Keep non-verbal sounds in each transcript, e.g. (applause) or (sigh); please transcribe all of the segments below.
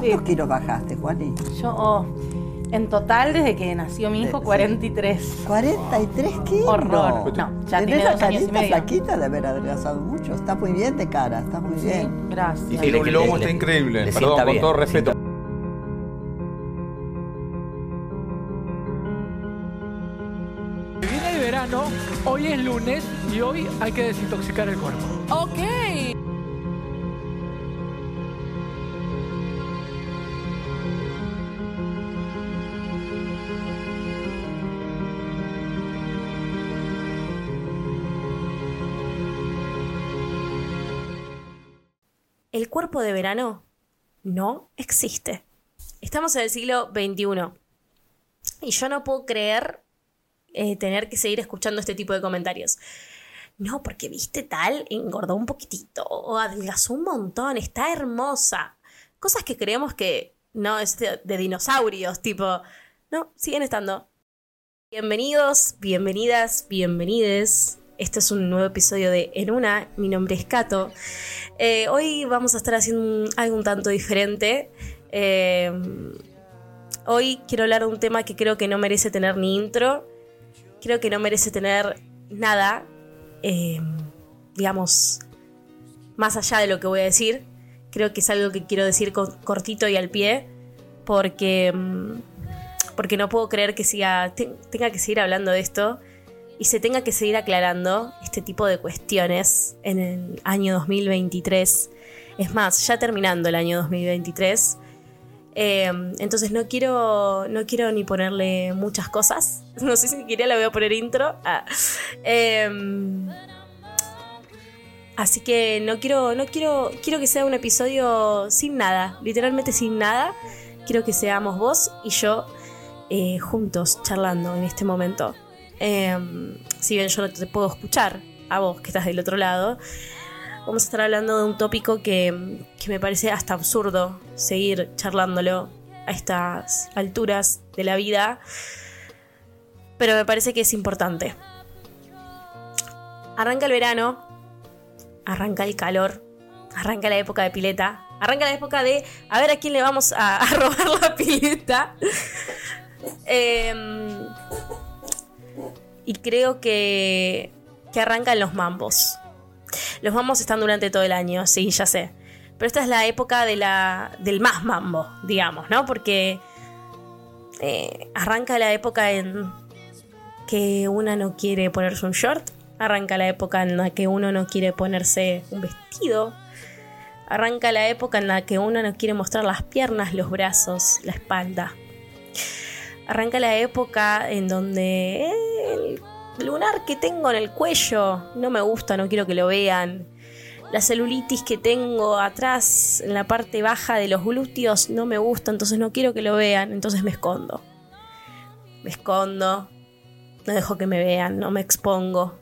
¿Cuántos kilos bajaste, Juani? Yo, oh, en total, desde que nació mi hijo, 43. ¿43 kilos? Horror. No, ya tiene la dos años y medio. flaquita de haber adelgazado mucho. Está muy bien de cara, está muy Sí, bien. gracias. Y Sí, el lomo está increíble. le Perdón, con bien, todo respeto. Viene el verano, hoy es lunes y hoy hay que desintoxicar el cuerpo. Ok. El cuerpo de verano no existe. Estamos en el siglo XXI. Y yo no puedo creer eh, tener que seguir escuchando este tipo de comentarios. No, porque viste tal, engordó un poquitito o adelgazó un montón, está hermosa. Cosas que creemos que no es de, de dinosaurios, tipo, no, siguen estando. Bienvenidos, bienvenidas, bienvenides. Este es un nuevo episodio de En Una. Mi nombre es Kato. Eh, hoy vamos a estar haciendo algo un tanto diferente. Eh, hoy quiero hablar de un tema que creo que no merece tener ni intro. Creo que no merece tener nada, eh, digamos, más allá de lo que voy a decir. Creo que es algo que quiero decir co- cortito y al pie. Porque, mm, porque no puedo creer que siga, te- tenga que seguir hablando de esto y se tenga que seguir aclarando este tipo de cuestiones en el año 2023. Es más, ya terminando el año 2023. Eh, entonces no quiero, no quiero ni ponerle muchas cosas. (laughs) No sé si siquiera le voy a poner intro. Ah. Eh, así que no quiero, no quiero, quiero que sea un episodio sin nada, literalmente sin nada. Quiero que seamos vos y yo eh, juntos charlando en este momento. Eh, si bien yo no te puedo escuchar a vos que estás del otro lado, vamos a estar hablando de un tópico que, que me parece hasta absurdo seguir charlándolo a estas alturas de la vida, pero me parece que es importante. Arranca el verano, arranca el calor, arranca la época de pileta, arranca la época de a ver a quién le vamos a, (laughs) a robar la pileta. Em, y creo que, que arrancan los mambos. Los mambos están durante todo el año, sí, ya sé. Pero esta es la época de la, del más mambo, digamos, ¿no? Porque eh, arranca la época en que una no quiere ponerse un short, arranca la época en la que uno no quiere ponerse un vestido, arranca la época en la que uno no quiere mostrar las piernas, los brazos, la espalda. Arranca la época en donde el lunar que tengo en el cuello no me gusta, no quiero que lo vean. La celulitis que tengo atrás en la parte baja de los glúteos no me gusta, entonces no quiero que lo vean, entonces me escondo. Me escondo, no dejo que me vean, no me expongo.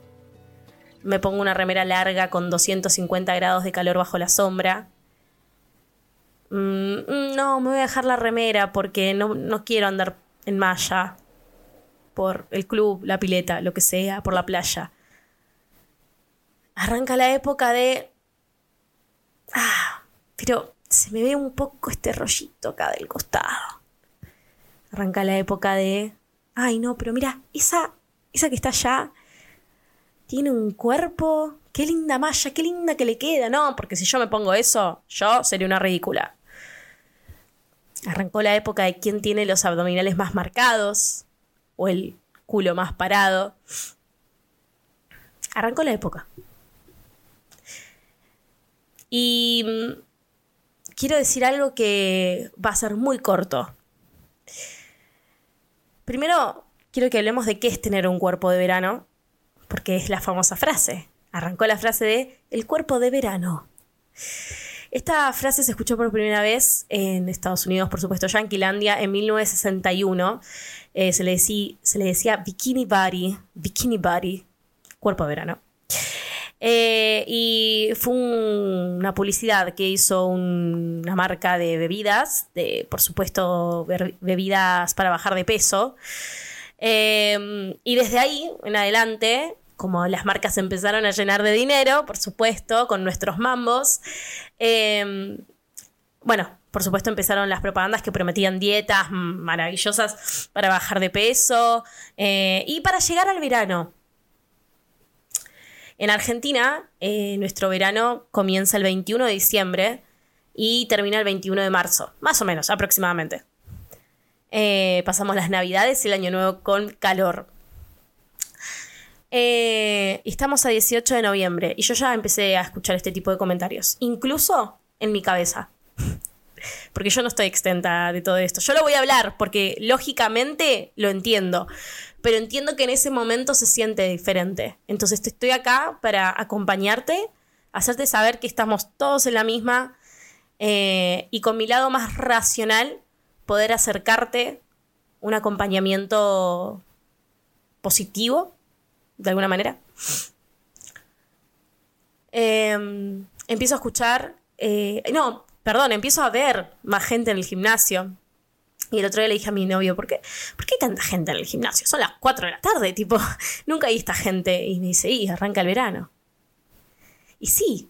Me pongo una remera larga con 250 grados de calor bajo la sombra. Mm, mm, no, me voy a dejar la remera porque no, no quiero andar en malla por el club, la pileta, lo que sea, por la playa. Arranca la época de... Ah, pero se me ve un poco este rollito acá del costado. Arranca la época de... Ay, no, pero mira, esa, esa que está allá tiene un cuerpo... Qué linda malla, qué linda que le queda. No, porque si yo me pongo eso, yo sería una ridícula. Arrancó la época de quién tiene los abdominales más marcados o el culo más parado. Arrancó la época. Y mm, quiero decir algo que va a ser muy corto. Primero, quiero que hablemos de qué es tener un cuerpo de verano, porque es la famosa frase. Arrancó la frase de el cuerpo de verano. Esta frase se escuchó por primera vez en Estados Unidos, por supuesto, Yanquilandia, en 1961. Eh, se, le decí- se le decía bikini body, bikini body, cuerpo de verano. Eh, y fue un- una publicidad que hizo un- una marca de bebidas, de, por supuesto, bebidas para bajar de peso. Eh, y desde ahí en adelante, como las marcas empezaron a llenar de dinero, por supuesto, con nuestros mambos, eh, bueno, por por supuesto empezaron las propagandas que prometían dietas maravillosas para bajar de peso eh, y para llegar al verano. En Argentina, eh, nuestro verano comienza el 21 de diciembre y termina el 21 de marzo, más o menos, aproximadamente. Eh, pasamos las navidades y el año nuevo con calor. Eh, estamos a 18 de noviembre y yo ya empecé a escuchar este tipo de comentarios, incluso en mi cabeza. (laughs) Porque yo no estoy extenta de todo esto. Yo lo voy a hablar porque lógicamente lo entiendo, pero entiendo que en ese momento se siente diferente. Entonces estoy acá para acompañarte, hacerte saber que estamos todos en la misma eh, y con mi lado más racional poder acercarte un acompañamiento positivo, de alguna manera. Em, empiezo a escuchar, eh, no, perdón, empiezo a ver más gente en el gimnasio. Y el otro día le dije a mi novio, ¿por qué, ¿por qué hay tanta gente en el gimnasio? Son las 4 de la tarde, tipo, (laughs) nunca hay esta gente. Y me dice, y arranca el verano. Y sí.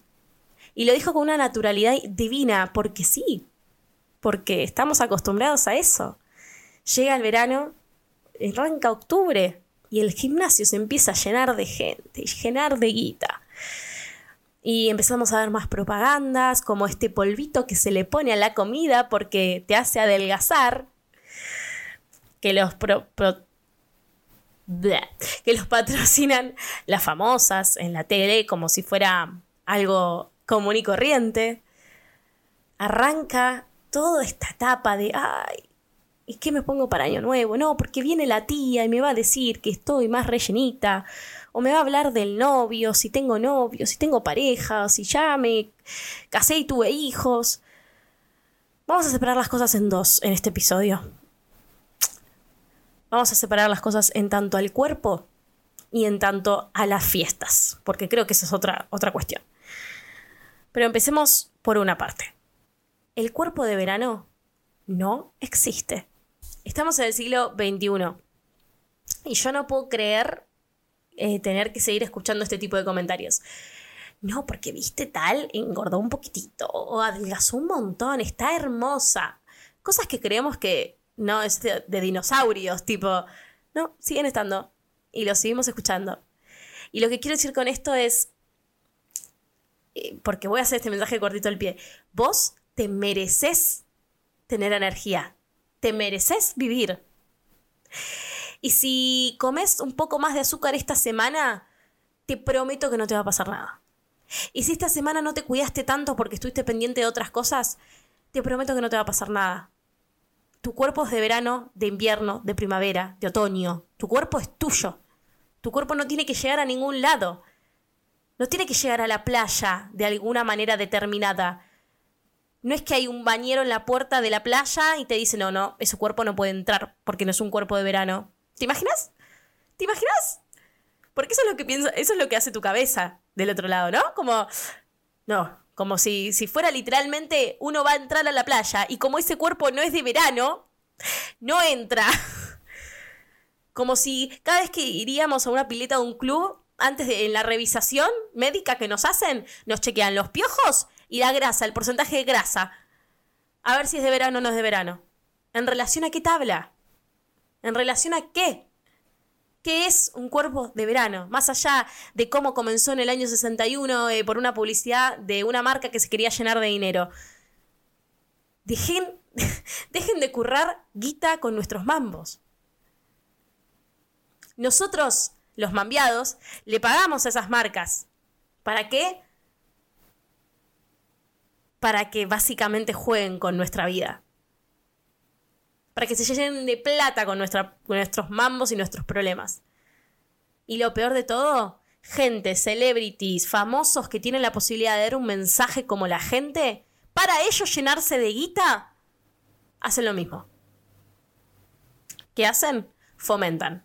Y lo dijo con una naturalidad divina, porque sí porque estamos acostumbrados a eso. Llega el verano, arranca octubre y el gimnasio se empieza a llenar de gente, llenar de guita. Y empezamos a ver más propagandas, como este polvito que se le pone a la comida porque te hace adelgazar, que los que los patrocinan las famosas en la tele como si fuera algo común y corriente. Arranca toda esta etapa de, ay, ¿y qué me pongo para año nuevo? No, porque viene la tía y me va a decir que estoy más rellenita, o me va a hablar del novio, si tengo novio, si tengo pareja, si ya me casé y tuve hijos. Vamos a separar las cosas en dos en este episodio. Vamos a separar las cosas en tanto al cuerpo y en tanto a las fiestas, porque creo que esa es otra, otra cuestión. Pero empecemos por una parte el cuerpo de verano no existe. Estamos en el siglo XXI. Y yo no puedo creer eh, tener que seguir escuchando este tipo de comentarios. No, porque viste tal, engordó un poquitito o adelgazó un montón, está hermosa. Cosas que creemos que no es de, dinosaurios, tipo, no, siguen estando y lo seguimos escuchando. Y lo que quiero decir con esto es, eh, porque voy a hacer este mensaje cortito al pie, vos te mereces tener energía, te mereces vivir. Y si comes un poco más de azúcar esta semana, te prometo que no te va a pasar nada. Y si esta semana no te cuidaste tanto porque estuviste pendiente de otras cosas, te prometo que no te va a pasar nada. Tu cuerpo es de verano, de invierno, de primavera, de otoño. Tu cuerpo es tuyo. Tu cuerpo no tiene que llegar a ningún lado. No tiene que llegar a la playa de alguna manera determinada. No es que hay un bañero en la puerta de la playa y te dice, no, no, ese cuerpo no puede entrar porque no es un cuerpo de verano. ¿Te imaginas? ¿Te imaginas? Porque eso es lo que pienso, eso es lo que hace tu cabeza del otro lado, ¿no? Como, no, como si, si fuera literalmente uno va a entrar a la playa y como ese cuerpo no es de verano, no entra. (laughs) Como si cada vez que iríamos a una pileta de un club, antes de en la revisación médica que nos hacen, nos chequean los piojos y la grasa, el porcentaje de grasa. A ver si es de verano o no es de verano. ¿En relación a qué tabla? ¿En relación a qué? ¿Qué es un cuerpo de verano? Más allá de cómo comenzó en el año 61 eh, por una publicidad de una marca que se quería llenar de dinero. Dejen, (laughs) dejen de currar guita con nuestros mambos. Nosotros, los mambiados, le pagamos a esas marcas. ¿Para qué? Para que básicamente jueguen con nuestra vida. Para que se llenen de plata con, nuestros mambos y nuestros problemas. Y lo peor de todo, gente, celebrities, famosos que tienen la posibilidad de dar un mensaje como la gente, para ellos llenarse de guita, hacen lo mismo. ¿Qué hacen? Fomentan.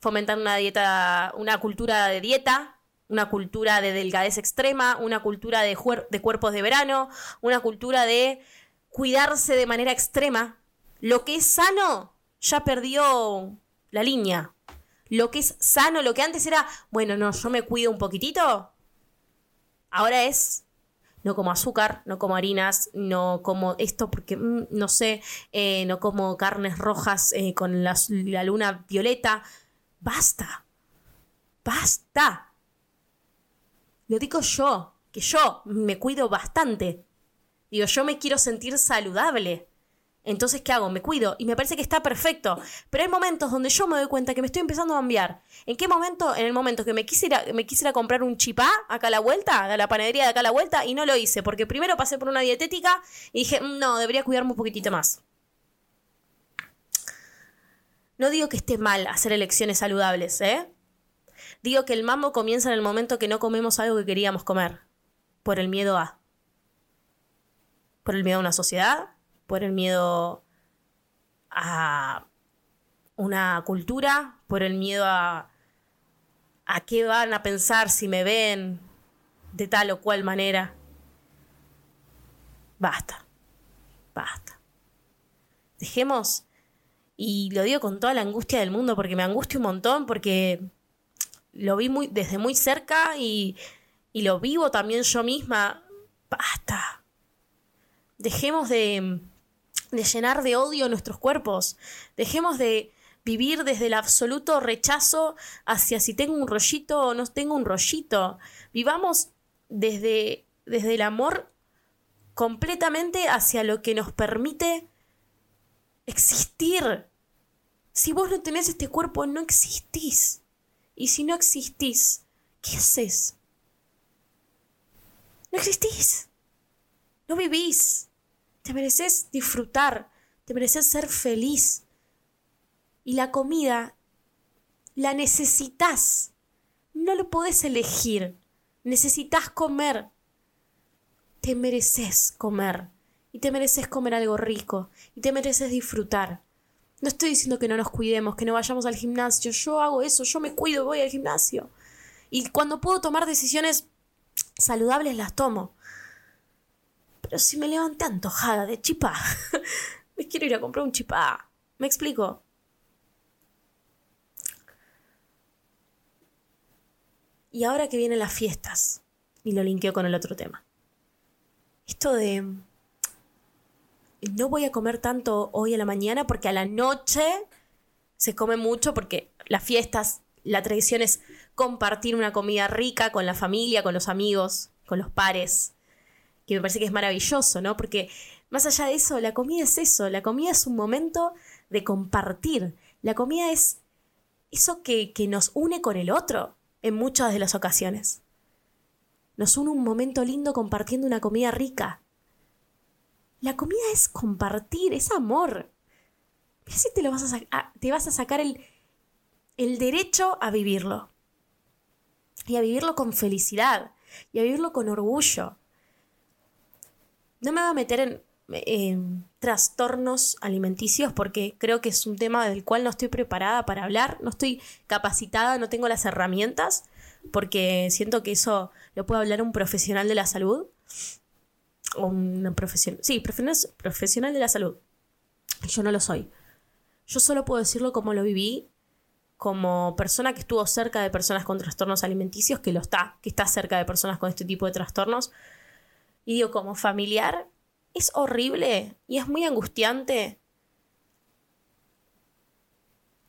Fomentan una dieta, una cultura de dieta, una cultura de delgadez extrema, una cultura de, de cuerpos de verano, una cultura de cuidarse de manera extrema. Lo que es sano ya perdió la línea. Lo que es sano, lo que antes era, bueno, no, yo me cuido un poquitito, ahora es, no como azúcar, no como harinas, no como esto porque, mm, no sé, eh, no como carnes rojas eh, con la, la luna violeta. Basta. Basta. Lo digo yo, que yo me cuido bastante. Digo, yo me quiero sentir saludable. Entonces, ¿qué hago? Me cuido y me parece que está perfecto. Pero hay momentos donde yo me doy cuenta que me estoy empezando a cambiar. ¿En qué momento? En el momento que me quisiera, me quisiera comprar un chipá acá a la vuelta, de la panadería de acá a la vuelta, y no lo hice. Porque primero pasé por una dietética y dije, "Mm, no, debería cuidarme un poquitito más. No digo que esté mal hacer elecciones saludables, ¿eh? Digo que el mambo comienza en el momento que no comemos algo que queríamos comer. Por el miedo a. Por el miedo a una sociedad, por el miedo a una cultura, por el miedo a, a qué van a pensar si me ven de tal o cual manera. Basta, basta. Dejemos, y lo digo con toda la angustia del mundo, porque me angustia un montón, porque lo vi muy, desde muy cerca y, y lo vivo también yo misma. Basta. Dejemos de, de llenar de odio nuestros cuerpos. Dejemos de vivir desde el absoluto rechazo hacia si tengo un rollito o no tengo un rollito. Vivamos desde, desde el amor completamente hacia lo que nos permite existir. Si vos no tenés este cuerpo, no existís. Y si no existís, ¿qué haces? No existís. No vivís. Te mereces disfrutar, te mereces ser feliz. Y la comida la necesitas. No lo podés elegir. Necesitas comer. Te mereces comer. Y te mereces comer algo rico. Y te mereces disfrutar. No estoy diciendo que no nos cuidemos, que no vayamos al gimnasio. Yo hago eso, yo me cuido, voy al gimnasio. Y cuando puedo tomar decisiones saludables, las tomo. Pero si me levanté antojada de chipá, (laughs) me quiero ir a comprar un chipá. ¿Me explico? Y ahora que vienen las fiestas, y lo linkeo con el otro tema. Esto de no voy a comer tanto hoy a la mañana porque a la noche se come mucho porque las fiestas, la tradición es compartir una comida rica con la familia, con los amigos, con los pares, que me parece que es maravilloso, ¿no? Porque más allá de eso, la comida es eso, la comida es un momento de compartir, la comida es eso que, que nos une con el otro en muchas de las ocasiones. Nos une un momento lindo compartiendo una comida rica, la comida es compartir, es amor. Mira si te, lo vas a, te vas a sacar el, el derecho a vivirlo. Y a vivirlo con felicidad. Y a vivirlo con orgullo. No me voy a meter en, trastornos alimenticios porque creo que es un tema del cual no estoy preparada para hablar, no estoy capacitada, no tengo las herramientas, porque siento que eso lo puede hablar un profesional de la salud una profesión, sí, profesional de la salud. Yo no lo soy. Yo solo puedo decirlo como lo viví, como persona que estuvo cerca de personas con trastornos alimenticios, que lo está, que está cerca de personas con este tipo de trastornos. Y digo, como familiar, es horrible y es muy angustiante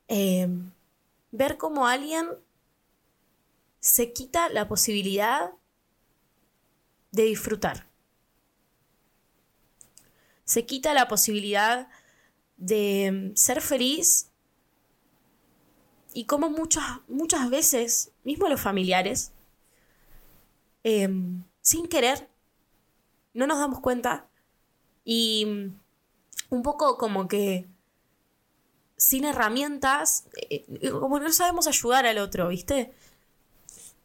eh, ver cómo alguien se quita la posibilidad de disfrutar se quita la posibilidad de ser feliz y como muchas, muchas veces, mismo los familiares, em, sin querer, no nos damos cuenta y un poco como que sin herramientas, eh, como no sabemos ayudar al otro, ¿viste?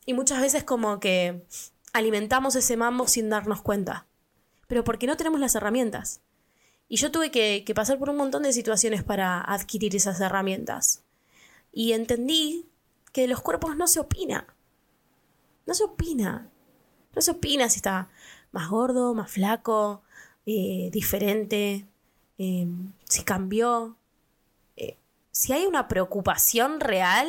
Y muchas veces como que alimentamos ese mambo sin darnos cuenta, pero porque no tenemos las herramientas. Y yo tuve que, pasar por un montón de situaciones para adquirir esas herramientas. Y entendí que de los cuerpos no se opina. No se opina. No se opina si está más gordo, más flaco, eh, diferente, em, si cambió. Eh, si hay una preocupación real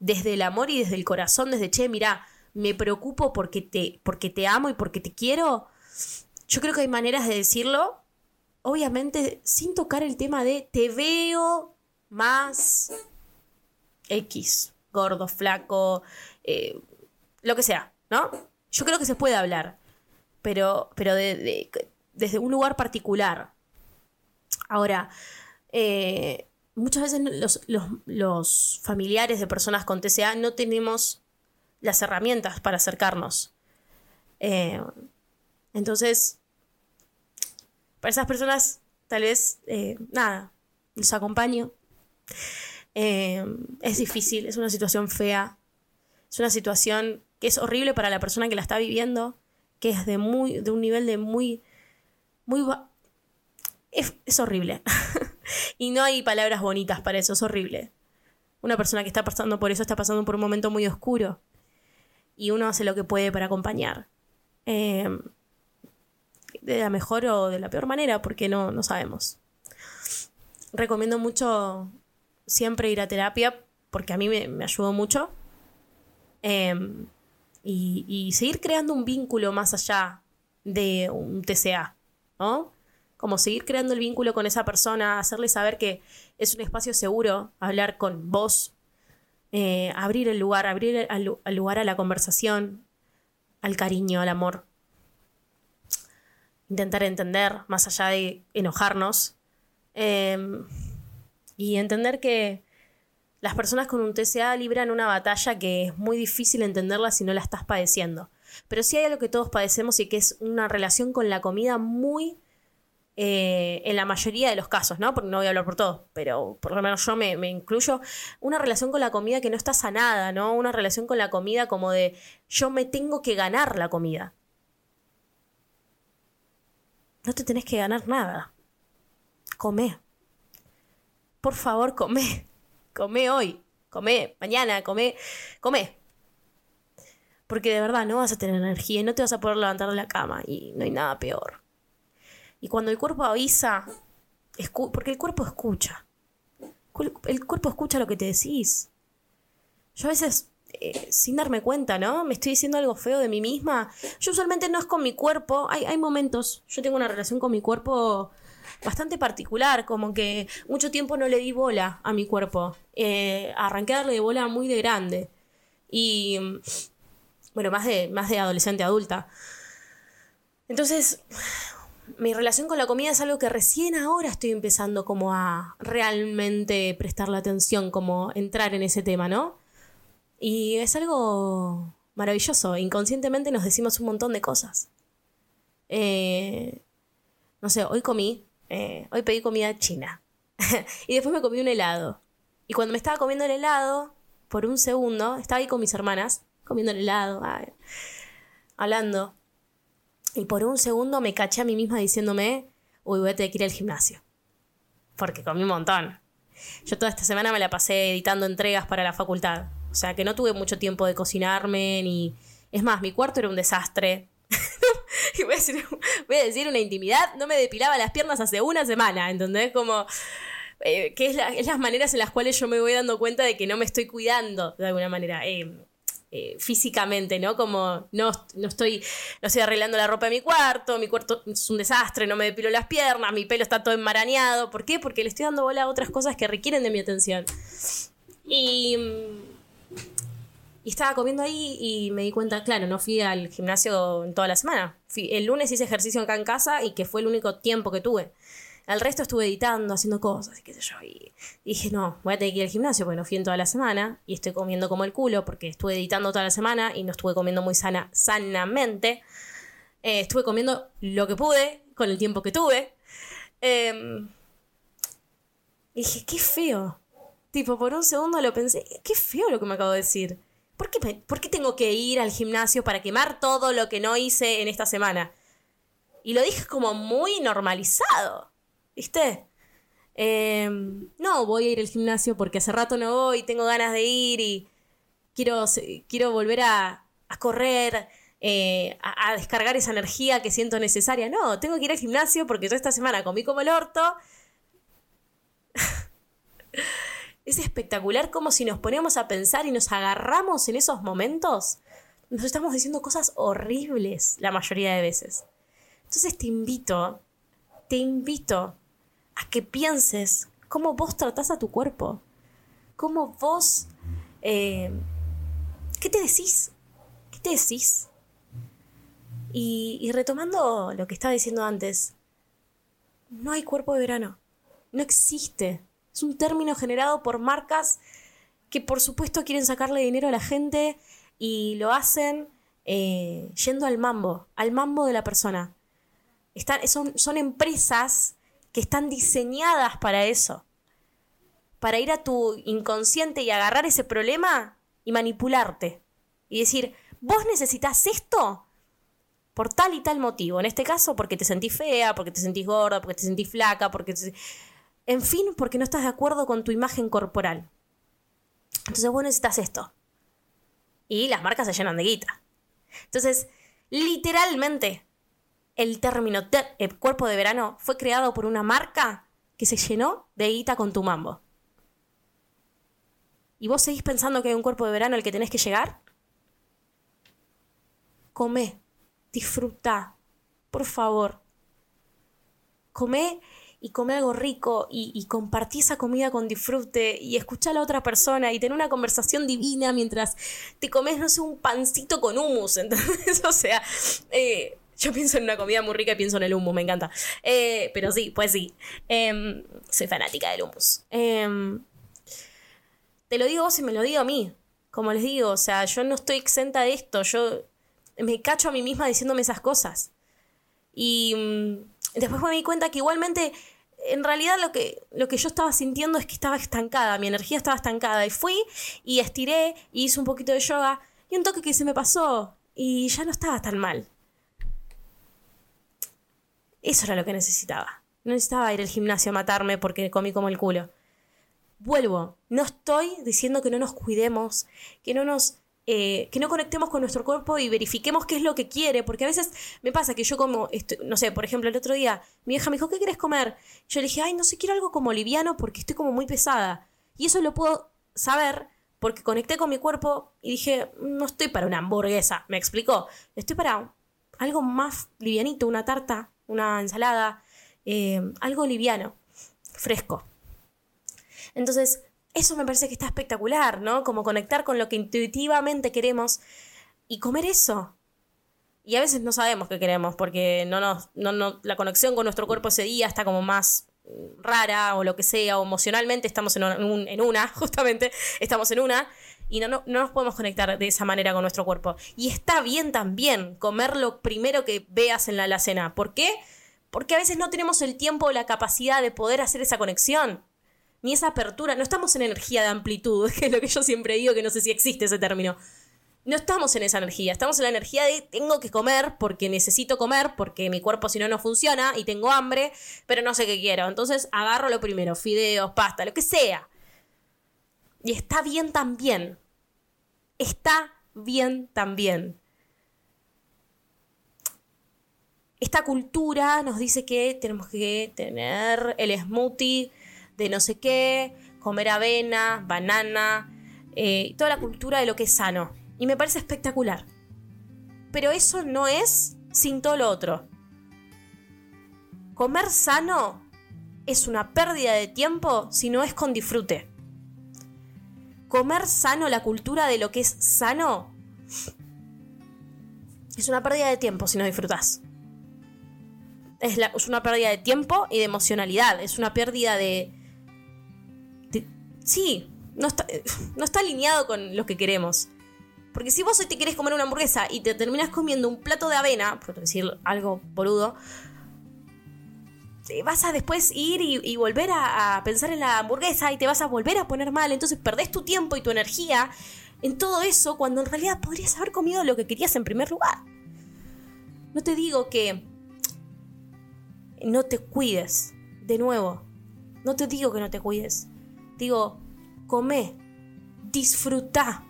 desde el amor y desde el corazón, desde, che, mira, me preocupo porque te, porque te amo y porque te quiero, Yo creo que hay maneras de decirlo, obviamente sin tocar el tema de te veo más X, gordo, flaco, eh, lo que sea, ¿no? Yo creo que se puede hablar, pero, pero desde un lugar particular. Ahora, eh, muchas veces los, familiares de personas con TCA no tenemos las herramientas para acercarnos. Eh, entonces, para esas personas, tal vez, eh, nada, los acompaño. Eh, es difícil, es una situación fea, es una situación que es horrible para la persona que la está viviendo, que es de, muy, de un nivel de muy, muy... Es, horrible. (laughs) y no hay palabras bonitas para eso, es horrible. Una persona que está pasando por eso está pasando por un momento muy oscuro. Y uno hace lo que puede para acompañar. Eh, de la mejor o de la peor manera, porque no, no sabemos. Recomiendo mucho siempre ir a terapia, porque a mí me, ayudó mucho. Em, y, y, seguir creando un vínculo más allá de un TCA, ¿no? Como seguir creando el vínculo con esa persona, hacerle saber que es un espacio seguro, hablar con vos, eh, abrir el lugar, abrir el lugar a la conversación, al cariño, al amor intentar entender, más allá de enojarnos, em, y entender que las personas con un TCA libran una batalla que es muy difícil entenderla si no la estás padeciendo. Pero sí hay algo que todos padecemos y que es una relación con la comida muy... Eh, en la mayoría de los casos, ¿no? Porque no voy a hablar por todos, pero por lo menos yo me, me, incluyo, una relación con la comida que no está sanada, ¿no? Una relación con la comida como de yo me tengo que ganar la comida no te tenés que ganar nada. Come. Por favor, come. (laughs) Come hoy. Come mañana. Come. Come. Porque de verdad no vas a tener energía y no te vas a poder levantar de la cama. Y no hay nada peor. Y cuando el cuerpo avisa, porque el cuerpo escucha. El cuerpo escucha lo que te decís. Yo a veces eh, sin darme cuenta, ¿no? Me estoy diciendo algo feo de mí misma. Yo usualmente no es con mi cuerpo, hay, hay momentos, yo tengo una relación con mi cuerpo bastante particular, como que mucho tiempo no le di bola a mi cuerpo. Eh, arranqué a darle bola muy de grande. Y bueno, más de, más de adolescente adulta. Entonces, mi relación con la comida es algo que recién ahora estoy empezando como a realmente prestarle atención, como entrar en ese tema, ¿no? Y es algo maravilloso. Inconscientemente nos decimos un montón de cosas. Eh, no sé, hoy comí, eh, hoy pedí comida china. (laughs) y después me comí un helado. Y cuando me estaba comiendo el helado, por un segundo, estaba ahí con mis hermanas, comiendo el helado, hablando. Y por un segundo me caché a mí misma diciéndome, uy, voy a tener que ir al gimnasio. Porque comí un montón. Yo toda esta semana me la pasé editando entregas para la facultad. O sea, que no tuve mucho tiempo de cocinarme ni... Es más, mi cuarto era un desastre. (laughs) y voy a, decir, una intimidad, no me depilaba las piernas hace una semana, ¿entendés? Como... Eh, que es, las maneras en las cuales yo me voy dando cuenta de que no me estoy cuidando de alguna manera. Eh, eh, físicamente, ¿no? Como no, no, estoy, no estoy arreglando la ropa de mi cuarto, mi cuarto es un desastre, no me depilo las piernas, mi pelo está todo enmarañado. ¿Por qué? Porque le estoy dando bola a otras cosas que requieren de mi atención. Y y estaba comiendo ahí y me di cuenta, claro, no fui al gimnasio en toda la semana. el lunes hice ejercicio acá en casa y que fue el único tiempo que tuve. El resto estuve editando, haciendo cosas y qué sé yo. Y dije, no, voy a tener que ir al gimnasio porque no fui en toda la semana y estoy comiendo como el culo porque estuve editando toda la semana y no estuve comiendo muy sana, sanamente. Eh, estuve comiendo lo que pude con el tiempo que tuve. Y dije, qué feo. Tipo, por un segundo lo pensé, qué feo lo que me acabo de decir. ¿por qué, tengo que ir al gimnasio para quemar todo lo que no hice en esta semana? Y lo dije como muy normalizado, ¿viste? Em, no, voy a ir al gimnasio porque hace rato no voy, tengo ganas de ir y quiero, quiero volver a, correr, eh, a, a, descargar esa energía que siento necesaria. No, tengo que ir al gimnasio porque toda esta semana comí como el orto. (laughs) es espectacular como si nos ponemos a pensar y nos agarramos en esos momentos, nos estamos diciendo cosas horribles la mayoría de veces. Entonces te invito, te invito a que pienses cómo vos tratás a tu cuerpo, cómo vos... eh, ¿Qué te decís? ¿Qué te decís? Y, y retomando lo que estaba diciendo antes, no hay cuerpo de verano. No existe. Es un término generado por marcas que por supuesto quieren sacarle dinero a la gente y lo hacen eh, yendo al mambo, al mambo de la persona. Están, son, son empresas que están diseñadas para eso. Para ir a tu inconsciente y agarrar ese problema y manipularte. Y decir, vos necesitas esto por tal y tal motivo. En este caso, porque te sentís fea, porque te sentís gorda, porque te sentís flaca, porque te... En fin, porque no estás de acuerdo con tu imagen corporal. Entonces vos necesitas esto. Y las marcas se llenan de guita. Entonces, literalmente, el término el cuerpo de verano fue creado por una marca que se llenó de guita con tu mambo. ¿Y vos seguís pensando que hay un cuerpo de verano al que tenés que llegar? Come, disfruta, por favor. Come y come algo rico y, y compartí esa comida con disfrute y escucha a la otra persona y tener una conversación divina mientras te comes, no sé, un pancito con hummus, (laughs) ¿entendés? O sea, eh, yo pienso en una comida muy rica y pienso en el hummus, me encanta. Eh, pero sí, pues sí. Em, soy fanática del hummus. Em, te lo digo vos y me lo digo a mí. Como les digo, o sea, yo no estoy exenta de esto. Yo me cacho a mí misma diciéndome esas cosas. Y mm, después me di cuenta que igualmente, en realidad lo que, lo que yo estaba sintiendo es que estaba estancada, mi energía estaba estancada. Y fui y estiré y hice un poquito de yoga y un toque que se me pasó y ya no estaba tan mal. Eso era lo que necesitaba. No necesitaba ir al gimnasio a matarme porque comí como el culo. Vuelvo, no estoy diciendo que no nos cuidemos, que no nos eh, que no conectemos con nuestro cuerpo y verifiquemos qué es lo que quiere, porque a veces me pasa que yo como, no sé, por ejemplo, el otro día mi hija me dijo, ¿qué quieres comer? Yo le dije, ay, no sé, quiero algo como liviano porque estoy como muy pesada. Y eso lo puedo saber porque conecté con mi cuerpo y dije, no estoy para una hamburguesa, me explicó, estoy para algo más livianito, una tarta, una ensalada, eh, algo liviano, fresco. Entonces, eso me parece que está espectacular, ¿no? Como conectar con lo que intuitivamente queremos y comer eso. Y a veces no sabemos qué queremos porque no nos, no, no, la conexión con nuestro cuerpo ese día está como más mm, rara o lo que sea, o emocionalmente estamos en, un- en una, (laughs) justamente, estamos en una, y no, no, no nos podemos conectar de esa manera con nuestro cuerpo. Y está bien también comer lo primero que veas en la alacena. ¿Por qué? Porque a veces no tenemos el tiempo o la capacidad de poder hacer esa conexión ni esa apertura. No estamos en energía de amplitud, (laughs) que es lo que yo siempre digo, que no sé si existe ese término. No estamos en esa energía, estamos en la energía de tengo que comer porque necesito comer, porque mi cuerpo si no no funciona y tengo hambre, pero no sé qué quiero. Entonces agarro lo primero, fideos, pasta, lo que sea. Y está bien también. Está bien también. Esta cultura nos dice que tenemos que tener el smoothie de no sé qué, comer avena, banana, eh, toda la cultura de lo que es sano. Y me parece espectacular. Pero eso no es sin todo lo otro. Comer sano es una pérdida de tiempo si no es con disfrute. Comer sano, la cultura de lo que es sano, es una pérdida de tiempo si no disfrutas. Es, una pérdida de tiempo y de emocionalidad. Es una pérdida de- sí, no está, (sighs) no está alineado con lo que queremos. Porque si vos hoy te querés comer una hamburguesa y te terminás comiendo un plato de avena, por decir algo boludo, vas a después ir y, y volver a, a pensar en la hamburguesa y te vas a volver a poner mal. Entonces perdés tu tiempo y tu energía en todo eso cuando en realidad podrías haber comido lo que querías en primer lugar. No te digo que no te cuides. De nuevo, no te digo que no te cuides. Digo, come, disfruta.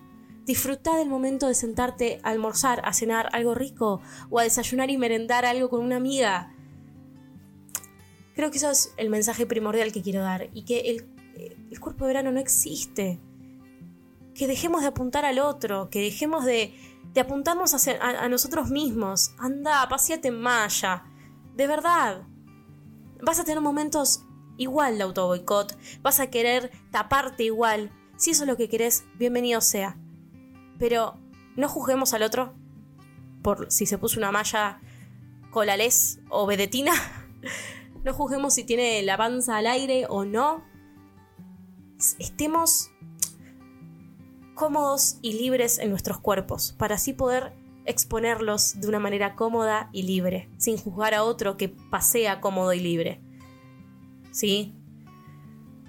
Disfruta del momento de sentarte a almorzar, a cenar algo rico o a desayunar y merendar algo con una amiga. Creo que eso es el mensaje primordial que quiero dar y que el, el cuerpo de verano no existe. Que dejemos de apuntar al otro, que dejemos de, de apuntarnos a nosotros mismos. Anda, paseate en malla. De verdad. Vas a tener momentos igual de auto boicot. Vas a querer taparte igual. Si eso es lo que querés, bienvenido sea. Pero no juzguemos al otro por si se puso una malla colales o vedetina. (laughs) No juzguemos si tiene la panza al aire o no. Estemos cómodos y libres en nuestros cuerpos para así poder exponerlos de una manera cómoda y libre, sin juzgar a otro que pasea cómodo y libre. ¿Sí?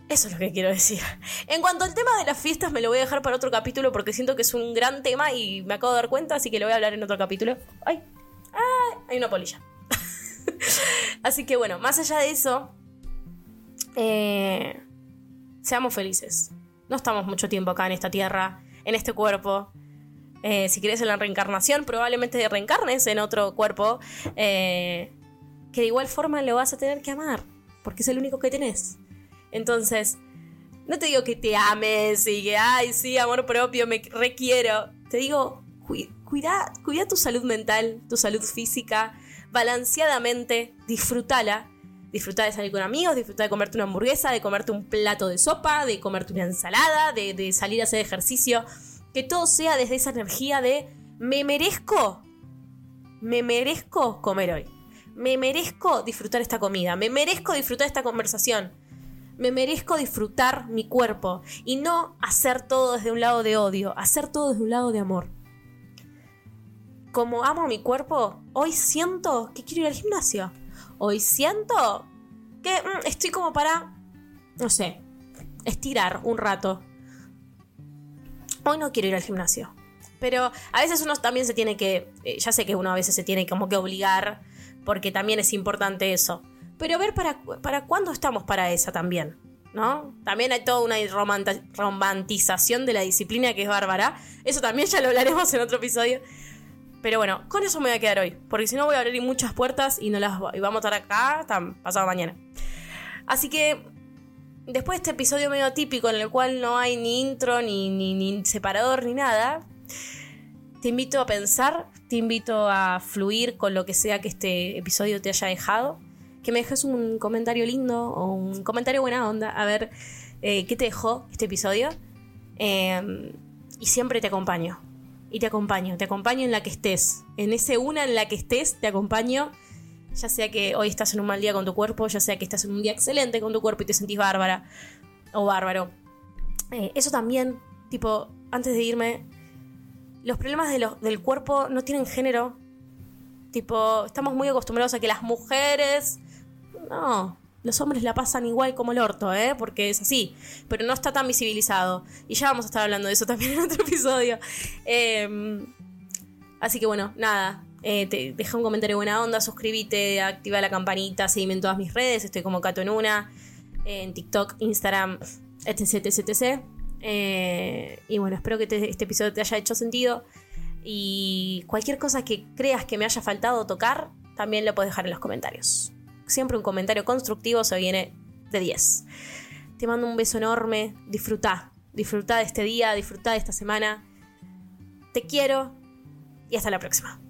Eso es lo que quiero decir. En cuanto al tema de las fiestas, me lo voy a dejar para otro capítulo porque siento que es un gran tema y me acabo de dar cuenta, así que lo voy a hablar en otro capítulo. ¡Ay! ¡Ay! Hay una polilla. (laughs) así que bueno, más allá de eso, eh, seamos felices. No estamos mucho tiempo acá en esta tierra, en este cuerpo. Eh, si quieres en la reencarnación, probablemente reencarnes en otro cuerpo eh, que de igual forma lo vas a tener que amar, porque es el único que tenés. Entonces, no te digo que te ames y que, ay, sí, amor propio, me requiero. Te digo, cuida, cuida tu salud mental, tu salud física, balanceadamente, disfrútala. Disfruta de salir con amigos, disfruta de comerte una hamburguesa, de comerte un plato de sopa, de comerte una ensalada, de, de salir a hacer ejercicio. Que todo sea desde esa energía de me merezco, me merezco comer hoy. Me merezco disfrutar esta comida, me merezco disfrutar esta conversación me merezco disfrutar mi cuerpo y no hacer todo desde un lado de odio, hacer todo desde un lado de amor. Como amo mi cuerpo, hoy siento que quiero ir al gimnasio. Hoy siento que mm, estoy como para, no sé, estirar un rato. Hoy no quiero ir al gimnasio. Pero a veces uno también se tiene que, eh, ya sé que uno a veces se tiene como que obligar, porque también es importante eso pero ver para, para cuándo estamos para esa también. ¿No? También hay toda una romantización de la disciplina que es bárbara. Eso también ya lo hablaremos en otro episodio. Pero bueno, con eso me voy a quedar hoy. Porque si no voy a abrir muchas puertas y, no las, y vamos a estar acá hasta pasado mañana. Así que después de este episodio medio típico en el cual no hay ni intro, ni, ni, ni separador, ni nada, te invito a pensar, te invito a fluir con lo que sea que este episodio te haya dejado que me dejes un comentario lindo o un comentario buena onda, a ver eh, qué te dejó este episodio. Em, y siempre te acompaño. Y te acompaño, te acompaño en la que estés. En ese una en la que estés, te acompaño. Ya sea que hoy estás en un mal día con tu cuerpo, ya sea que estás en un día excelente con tu cuerpo y te sentís bárbara o bárbaro. Eh, eso también, tipo, antes de irme, los problemas del cuerpo no tienen género. Tipo, estamos muy acostumbrados a que las mujeres no, los hombres la pasan igual como el orto, ¿eh? Porque es así, pero no está tan visibilizado. Y ya vamos a estar hablando de eso también (laughs) en otro episodio. Em, así que bueno, nada. Eh, te deja un comentario buena onda, suscríbete, activa la campanita, seguime en todas mis redes, estoy como Cato en una, en TikTok, Instagram, etc, etc, etc. Eh, y bueno, espero que este episodio te haya hecho sentido. Y cualquier cosa que creas que me haya faltado tocar, también lo puedes dejar en los comentarios siempre un comentario constructivo se viene de 10. Te mando un beso enorme, disfruta, disfruta de este día, disfruta de esta semana. Te quiero y hasta la próxima.